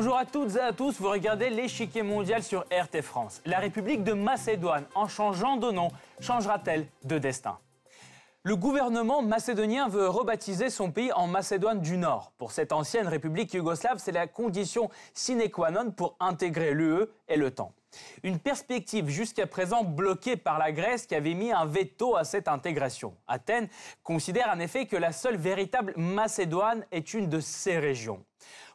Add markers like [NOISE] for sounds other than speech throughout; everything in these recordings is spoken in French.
Bonjour à toutes et à tous, vous regardez l'échiquier mondial sur RT France. La République de Macédoine, en changeant de nom, changera-t-elle de destin? Le gouvernement macédonien veut rebaptiser son pays en Macédoine du Nord. Pour cette ancienne république yougoslave, c'est la condition sine qua non pour intégrer l'UE et le temps. Une perspective jusqu'à présent bloquée par la Grèce qui avait mis un veto à cette intégration. Athènes considère en effet que la seule véritable Macédoine est une de ces régions.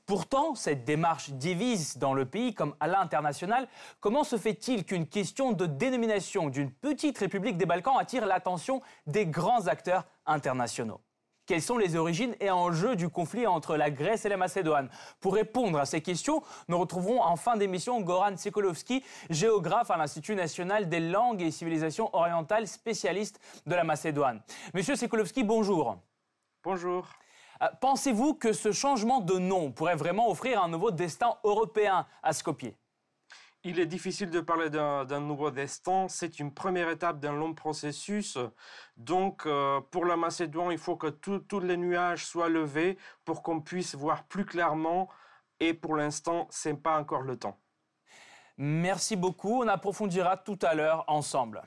Pourtant, cette démarche divise dans le pays comme à l'international. Comment se fait-il qu'une question de dénomination d'une petite république des Balkans attire l'attention des grands acteurs internationaux? Quelles sont les origines et enjeux du conflit entre la Grèce et la Macédoine? Pour répondre à ces questions, nous retrouverons en fin d'émission Goran Sikolovski, géographe à l'Institut national des langues et civilisations orientales, spécialiste de la Macédoine. Monsieur Sikolovski, bonjour. Bonjour. Euh, pensez-vous que ce changement de nom pourrait vraiment offrir un nouveau destin européen à Skopje? Il est difficile de parler d'un nouveau destin. C'est une première étape d'un long processus. Donc, euh, pour la Macédoine, il faut que tous les nuages soient levés pour qu'on puisse voir plus clairement. Et pour l'instant, ce n'est pas encore le temps. Merci beaucoup. On approfondira tout à l'heure ensemble.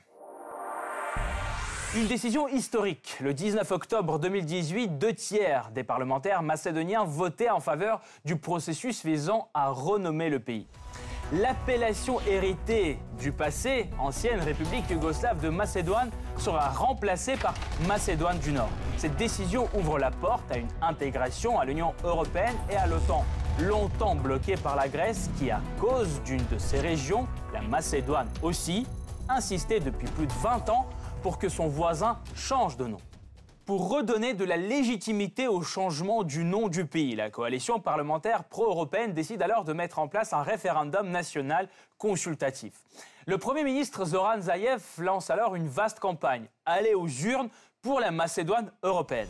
Une décision historique. Le 19 octobre 2018, deux tiers des parlementaires macédoniens votaient en faveur du processus visant à renommer le pays. L'appellation héritée du passé, ancienne République yougoslave de Macédoine, sera remplacée par Macédoine du Nord. Cette décision ouvre la porte à une intégration à l'Union européenne et à l'OTAN, longtemps bloquée par la Grèce qui, à cause d'une de ces régions, la Macédoine aussi, insistait depuis plus de 20 ans pour que son voisin change de nom pour redonner de la légitimité au changement du nom du pays. La coalition parlementaire pro-européenne décide alors de mettre en place un référendum national consultatif. Le Premier ministre Zoran Zaev lance alors une vaste campagne, Aller aux urnes pour la Macédoine européenne.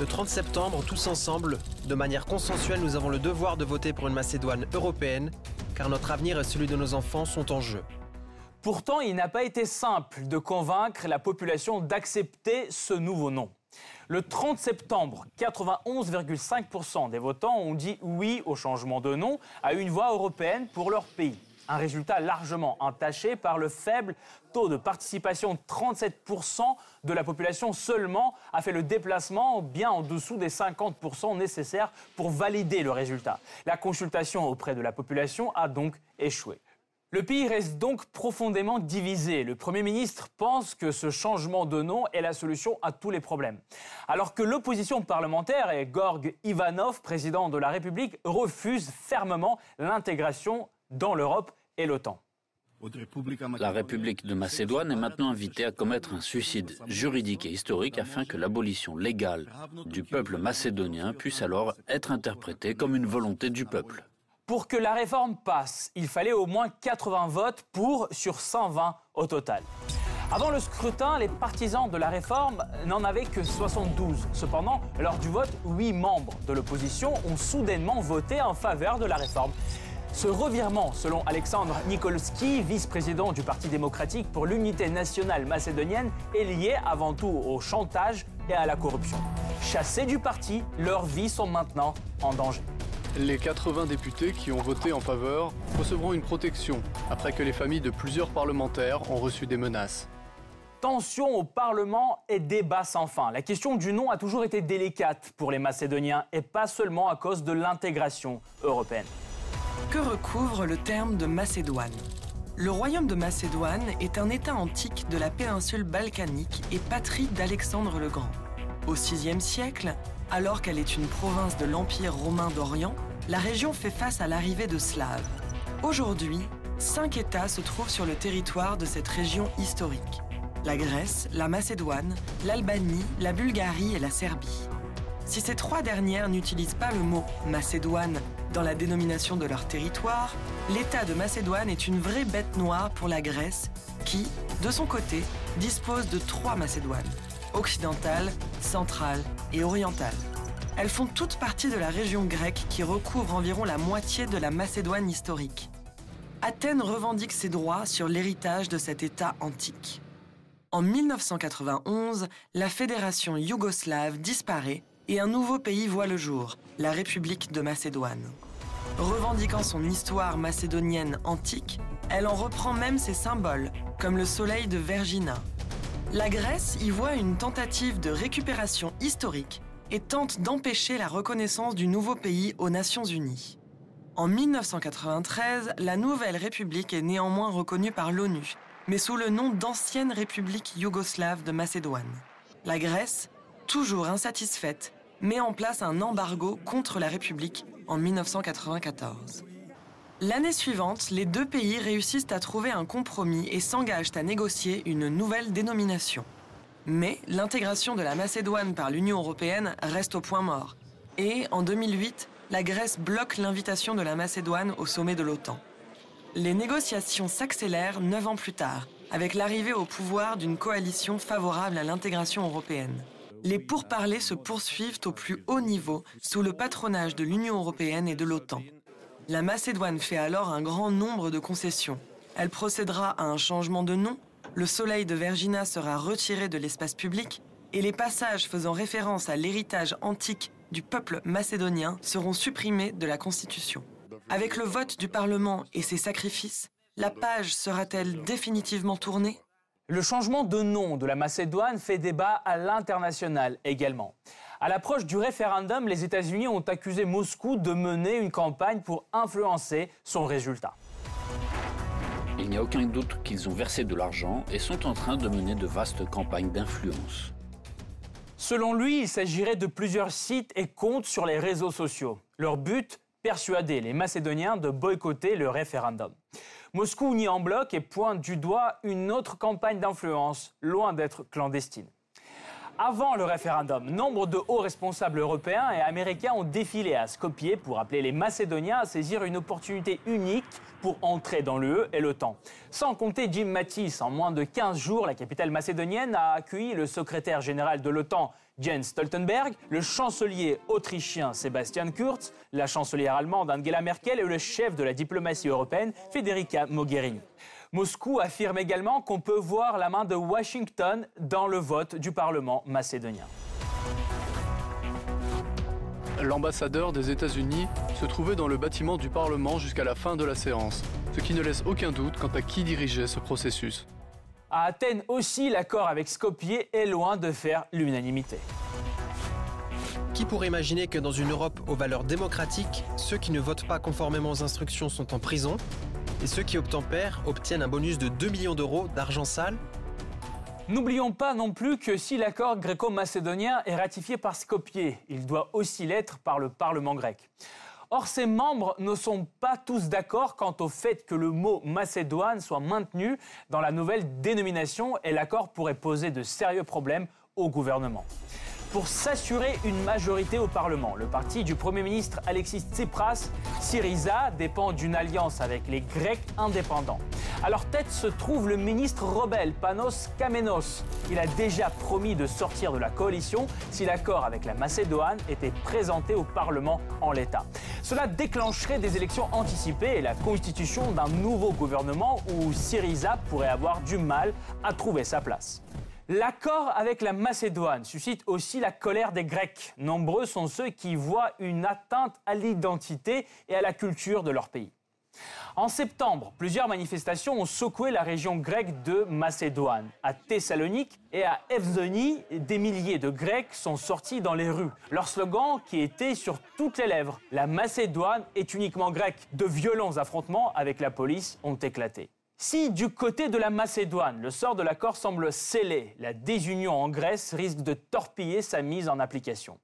Le 30 septembre, tous ensemble, de manière consensuelle, nous avons le devoir de voter pour une Macédoine européenne, car notre avenir et celui de nos enfants sont en jeu. Pourtant, il n'a pas été simple de convaincre la population d'accepter ce nouveau nom. Le 30 septembre, 91,5% des votants ont dit oui au changement de nom à une voix européenne pour leur pays. Un résultat largement entaché par le faible taux de participation. 37% de la population seulement a fait le déplacement bien en dessous des 50% nécessaires pour valider le résultat. La consultation auprès de la population a donc échoué. Le pays reste donc profondément divisé. Le Premier ministre pense que ce changement de nom est la solution à tous les problèmes. Alors que l'opposition parlementaire et Gorg Ivanov, président de la République, refuse fermement l'intégration dans l'Europe et l'OTAN. La République de Macédoine est maintenant invitée à commettre un suicide juridique et historique afin que l'abolition légale du peuple macédonien puisse alors être interprétée comme une volonté du peuple. Pour que la réforme passe, il fallait au moins 80 votes pour sur 120 au total. Avant le scrutin, les partisans de la réforme n'en avaient que 72. Cependant, lors du vote, 8 membres de l'opposition ont soudainement voté en faveur de la réforme. Ce revirement, selon Alexandre Nikolski, vice-président du Parti démocratique pour l'unité nationale macédonienne, est lié avant tout au chantage et à la corruption. Chassés du parti, leurs vies sont maintenant en danger. Les 80 députés qui ont voté en faveur recevront une protection après que les familles de plusieurs parlementaires ont reçu des menaces. Tension au Parlement et débat sans fin. La question du nom a toujours été délicate pour les Macédoniens et pas seulement à cause de l'intégration européenne. Que recouvre le terme de Macédoine? Le royaume de Macédoine est un État antique de la péninsule balkanique et patrie d'Alexandre le Grand. Au VIe siècle, alors qu'elle est une province de l'Empire romain d'Orient, la région fait face à l'arrivée de Slaves. Aujourd'hui, cinq États se trouvent sur le territoire de cette région historique. La Grèce, la Macédoine, l'Albanie, la Bulgarie et la Serbie. Si ces trois dernières n'utilisent pas le mot Macédoine dans la dénomination de leur territoire, l'État de Macédoine est une vraie bête noire pour la Grèce qui, de son côté, dispose de trois Macédoines occidentale, centrale et orientale. Elles font toutes partie de la région grecque qui recouvre environ la moitié de la Macédoine historique. Athènes revendique ses droits sur l'héritage de cet État antique. En 1991, la fédération yougoslave disparaît et un nouveau pays voit le jour, la République de Macédoine. Revendiquant son histoire macédonienne antique, elle en reprend même ses symboles, comme le soleil de Vergina. La Grèce y voit une tentative de récupération historique et tente d'empêcher la reconnaissance du nouveau pays aux Nations Unies. En 1993, la nouvelle République est néanmoins reconnue par l'ONU, mais sous le nom d'ancienne République yougoslave de Macédoine. La Grèce, toujours insatisfaite, met en place un embargo contre la République en 1994. L'année suivante, les deux pays réussissent à trouver un compromis et s'engagent à négocier une nouvelle dénomination. Mais l'intégration de la Macédoine par l'Union européenne reste au point mort. Et en 2008, la Grèce bloque l'invitation de la Macédoine au sommet de l'OTAN. Les négociations s'accélèrent neuf ans plus tard, avec l'arrivée au pouvoir d'une coalition favorable à l'intégration européenne. Les pourparlers se poursuivent au plus haut niveau sous le patronage de l'Union européenne et de l'OTAN. La Macédoine fait alors un grand nombre de concessions. Elle procédera à un changement de nom, le soleil de Vergina sera retiré de l'espace public et les passages faisant référence à l'héritage antique du peuple macédonien seront supprimés de la Constitution. Avec le vote du Parlement et ses sacrifices, la page sera-t-elle définitivement tournée? Le changement de nom de la Macédoine fait débat à l'international également. À l'approche du référendum, les États-Unis ont accusé Moscou de mener une campagne pour influencer son résultat. Il n'y a aucun doute qu'ils ont versé de l'argent et sont en train de mener de vastes campagnes d'influence. Selon lui, il s'agirait de plusieurs sites et comptes sur les réseaux sociaux. Leur but Persuader les Macédoniens de boycotter le référendum. Moscou nie en bloc et pointe du doigt une autre campagne d'influence, loin d'être clandestine. Avant le référendum, nombre de hauts responsables européens et américains ont défilé à Skopje pour appeler les Macédoniens à saisir une opportunité unique pour entrer dans l'UE et l'OTAN. Sans compter Jim Mattis, en moins de 15 jours, la capitale macédonienne a accueilli le secrétaire général de l'OTAN, Jens Stoltenberg, le chancelier autrichien Sebastian Kurz, la chancelière allemande Angela Merkel et le chef de la diplomatie européenne, Federica Mogherini. Moscou affirme également qu'on peut voir la main de Washington dans le vote du Parlement macédonien. L'ambassadeur des États-Unis se trouvait dans le bâtiment du Parlement jusqu'à la fin de la séance, ce qui ne laisse aucun doute quant à qui dirigeait ce processus. À Athènes aussi, l'accord avec Skopje est loin de faire l'unanimité. Qui pourrait imaginer que dans une Europe aux valeurs démocratiques, ceux qui ne votent pas conformément aux instructions sont en prison? Et ceux qui obtempèrent obtiennent un bonus de 2 millions d'euros d'argent sale N'oublions pas non plus que si l'accord gréco-macédonien est ratifié par Skopje, il doit aussi l'être par le Parlement grec. Or, ses membres ne sont pas tous d'accord quant au fait que le mot Macédoine soit maintenu dans la nouvelle dénomination et l'accord pourrait poser de sérieux problèmes au gouvernement pour s'assurer une majorité au Parlement. Le parti du Premier ministre Alexis Tsipras, Syriza, dépend d'une alliance avec les Grecs indépendants. À leur tête se trouve le ministre rebelle Panos Kamenos. Il a déjà promis de sortir de la coalition si l'accord avec la Macédoine était présenté au Parlement en l'état. Cela déclencherait des élections anticipées et la constitution d'un nouveau gouvernement où Syriza pourrait avoir du mal à trouver sa place. L'accord avec la Macédoine suscite aussi la colère des Grecs. Nombreux sont ceux qui voient une atteinte à l'identité et à la culture de leur pays. En septembre, plusieurs manifestations ont secoué la région grecque de Macédoine. À Thessalonique et à Evzoni, des milliers de Grecs sont sortis dans les rues. Leur slogan, qui était sur toutes les lèvres, La Macédoine est uniquement grecque. De violents affrontements avec la police ont éclaté. Si du côté de la Macédoine, le sort de l'accord semble scellé, la désunion en Grèce risque de torpiller sa mise en application.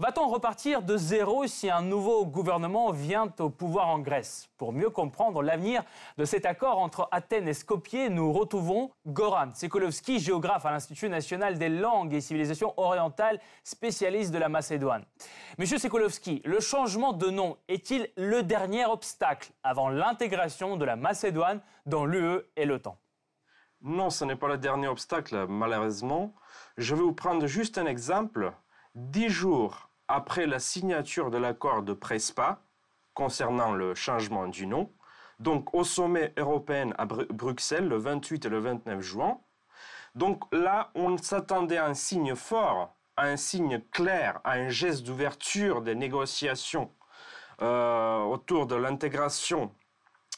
Va-t-on repartir de zéro si un nouveau gouvernement vient au pouvoir en Grèce? Pour mieux comprendre l'avenir de cet accord entre Athènes et Skopje, nous retrouvons Goran Tsekolovski, géographe à l'Institut national des langues et civilisations orientales, spécialiste de la Macédoine. Monsieur Tsekolovski, le changement de nom est-il le dernier obstacle avant l'intégration de la Macédoine dans l'UE et l'OTAN Non, ce n'est pas le dernier obstacle, malheureusement. Je vais vous prendre juste un exemple. Dix jours après la signature de l'accord de Prespa concernant le changement du nom, donc au sommet européen à Bruxelles le 28 et le 29 juin, donc là, on s'attendait à un signe fort, à un signe clair, à un geste d'ouverture des négociations autour de l'intégration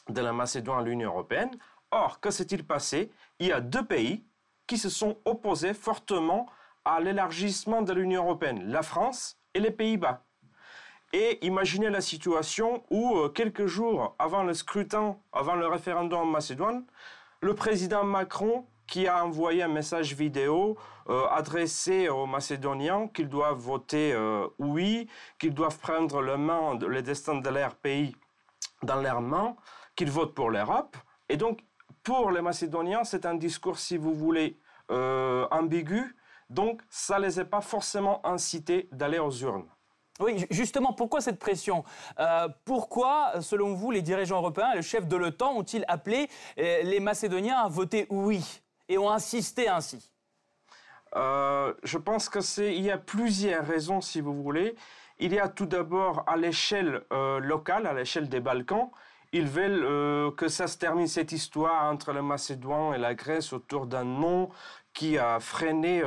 de la Macédoine à l'Union européenne. Or, que s'est-il passé? Il y a deux pays qui se sont opposés fortement à l'élargissement de l'Union européenne, la France et les Pays-Bas. Et imaginez la situation où, euh, quelques jours avant le scrutin, avant le référendum en Macédoine, le président Macron, qui a envoyé un message vidéo euh, adressé aux Macédoniens qu'ils doivent voter euh, oui, qu'ils doivent prendre le, destin de leur pays dans leurs mains, qu'ils votent pour l'Europe. Et donc, pour les Macédoniens, c'est un discours, si vous voulez, ambigu. Donc, ça ne les a pas forcément incités d'aller aux urnes. Oui, justement, pourquoi cette pression? Euh, Pourquoi, selon vous, les dirigeants européens, le chef de l'OTAN, ont-ils appelé euh, les Macédoniens à voter oui et ont insisté ainsi? Euh, Je pense qu'il y a plusieurs raisons, si vous voulez. Il y a tout d'abord à l'échelle locale, à l'échelle des Balkans, ils veulent que ça se termine cette histoire entre le Macédoine et la Grèce autour d'un nom qui a freiné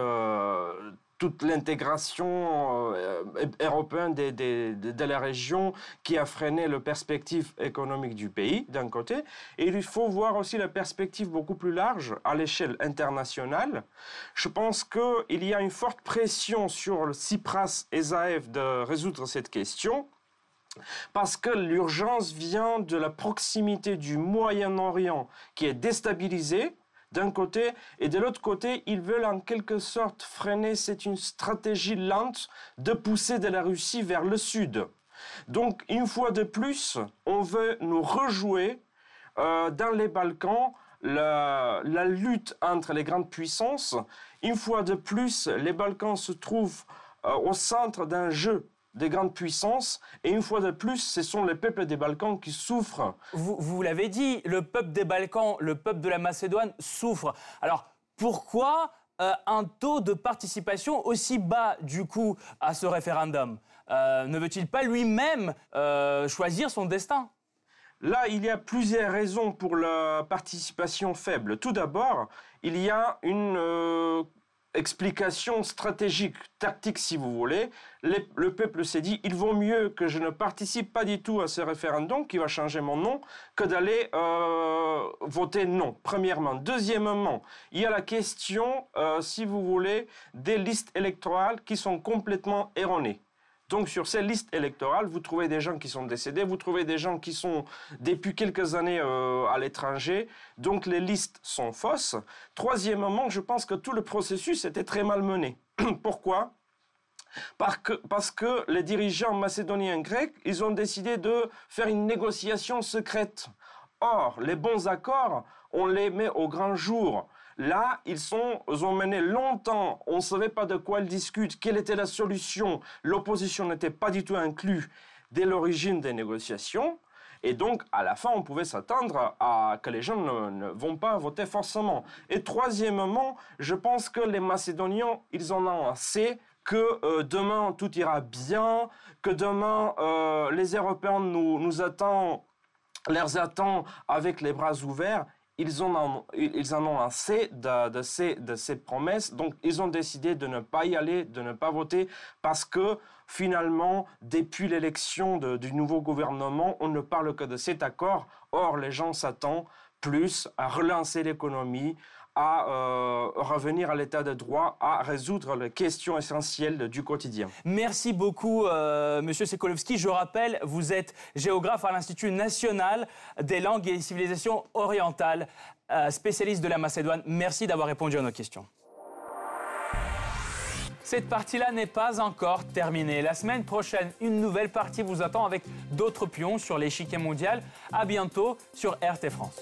toute l'intégration euh, européenne de, la région qui a freiné la perspective économique du pays, d'un côté. Et il faut voir aussi la perspective beaucoup plus large à l'échelle internationale. Je pense qu'il y a une forte pression sur le Tsipras et Zaev de résoudre cette question. Parce que l'urgence vient de la proximité du Moyen-Orient qui est déstabilisé, d'un côté, et de l'autre côté, ils veulent en quelque sorte freiner, c'est une stratégie lente de pousser de la Russie vers le sud. Donc, une fois de plus, on veut nous rejouer euh, dans les Balkans la, lutte entre les grandes puissances. Une fois de plus, les Balkans se trouvent euh, au centre d'un jeu des grandes puissances. Et une fois de plus, ce sont les peuples des Balkans qui souffrent. Vous, vous l'avez dit, le peuple des Balkans, le peuple de la Macédoine souffre. Alors pourquoi euh, un taux de participation aussi bas du coup à ce référendum? Euh, Ne veut-il pas lui-même euh, choisir son destin? Là, il y a plusieurs raisons pour la participation faible. Tout d'abord, il y a une explication stratégique, tactique si vous voulez, le peuple s'est dit, il vaut mieux que je ne participe pas du tout à ce référendum qui va changer mon nom que d'aller euh, voter non, premièrement. Deuxièmement, il y a la question, euh, si vous voulez, des listes électorales qui sont complètement erronées. Donc sur ces listes électorales, vous trouvez des gens qui sont décédés, vous trouvez des gens qui sont depuis quelques années euh, à l'étranger. Donc les listes sont fausses. Troisièmement, je pense que tout le processus était très mal mené. [CLEARS THROAT] Pourquoi? Parce que, parce que les dirigeants macédoniens grecs, ils ont décidé de faire une négociation secrète. Or, les bons accords, on les met au grand jour. Là, ils, sont, ont mené longtemps, on ne savait pas de quoi ils discutent, quelle était la solution? L'opposition n'était pas du tout inclue dès l'origine des négociations. Et donc, à la fin, on pouvait s'attendre à que les gens ne, vont pas voter forcément. Et troisièmement, je pense que les Macédoniens, ils en ont assez que euh, demain tout ira bien, que demain euh, les Européens nous, attendent, les attendent avec les bras ouverts ils, en ont assez de, de, ces, de ces promesses, donc ils ont décidé de ne pas y aller, de ne pas voter, parce que finalement, depuis l'élection du nouveau gouvernement, on ne parle que de cet accord. Or, les gens s'attendent plus à relancer l'économie, à euh, revenir à l'état de droit, à résoudre les questions essentielles du quotidien. Merci beaucoup, euh, Monsieur Sekolovski. Je rappelle, vous êtes géographe à l'Institut national des langues et civilisations orientales, euh, spécialiste de la Macédoine. Merci d'avoir répondu à nos questions. Cette partie-là n'est pas encore terminée. La semaine prochaine, une nouvelle partie vous attend avec d'autres pions sur l'échiquier mondial. À bientôt sur RT France.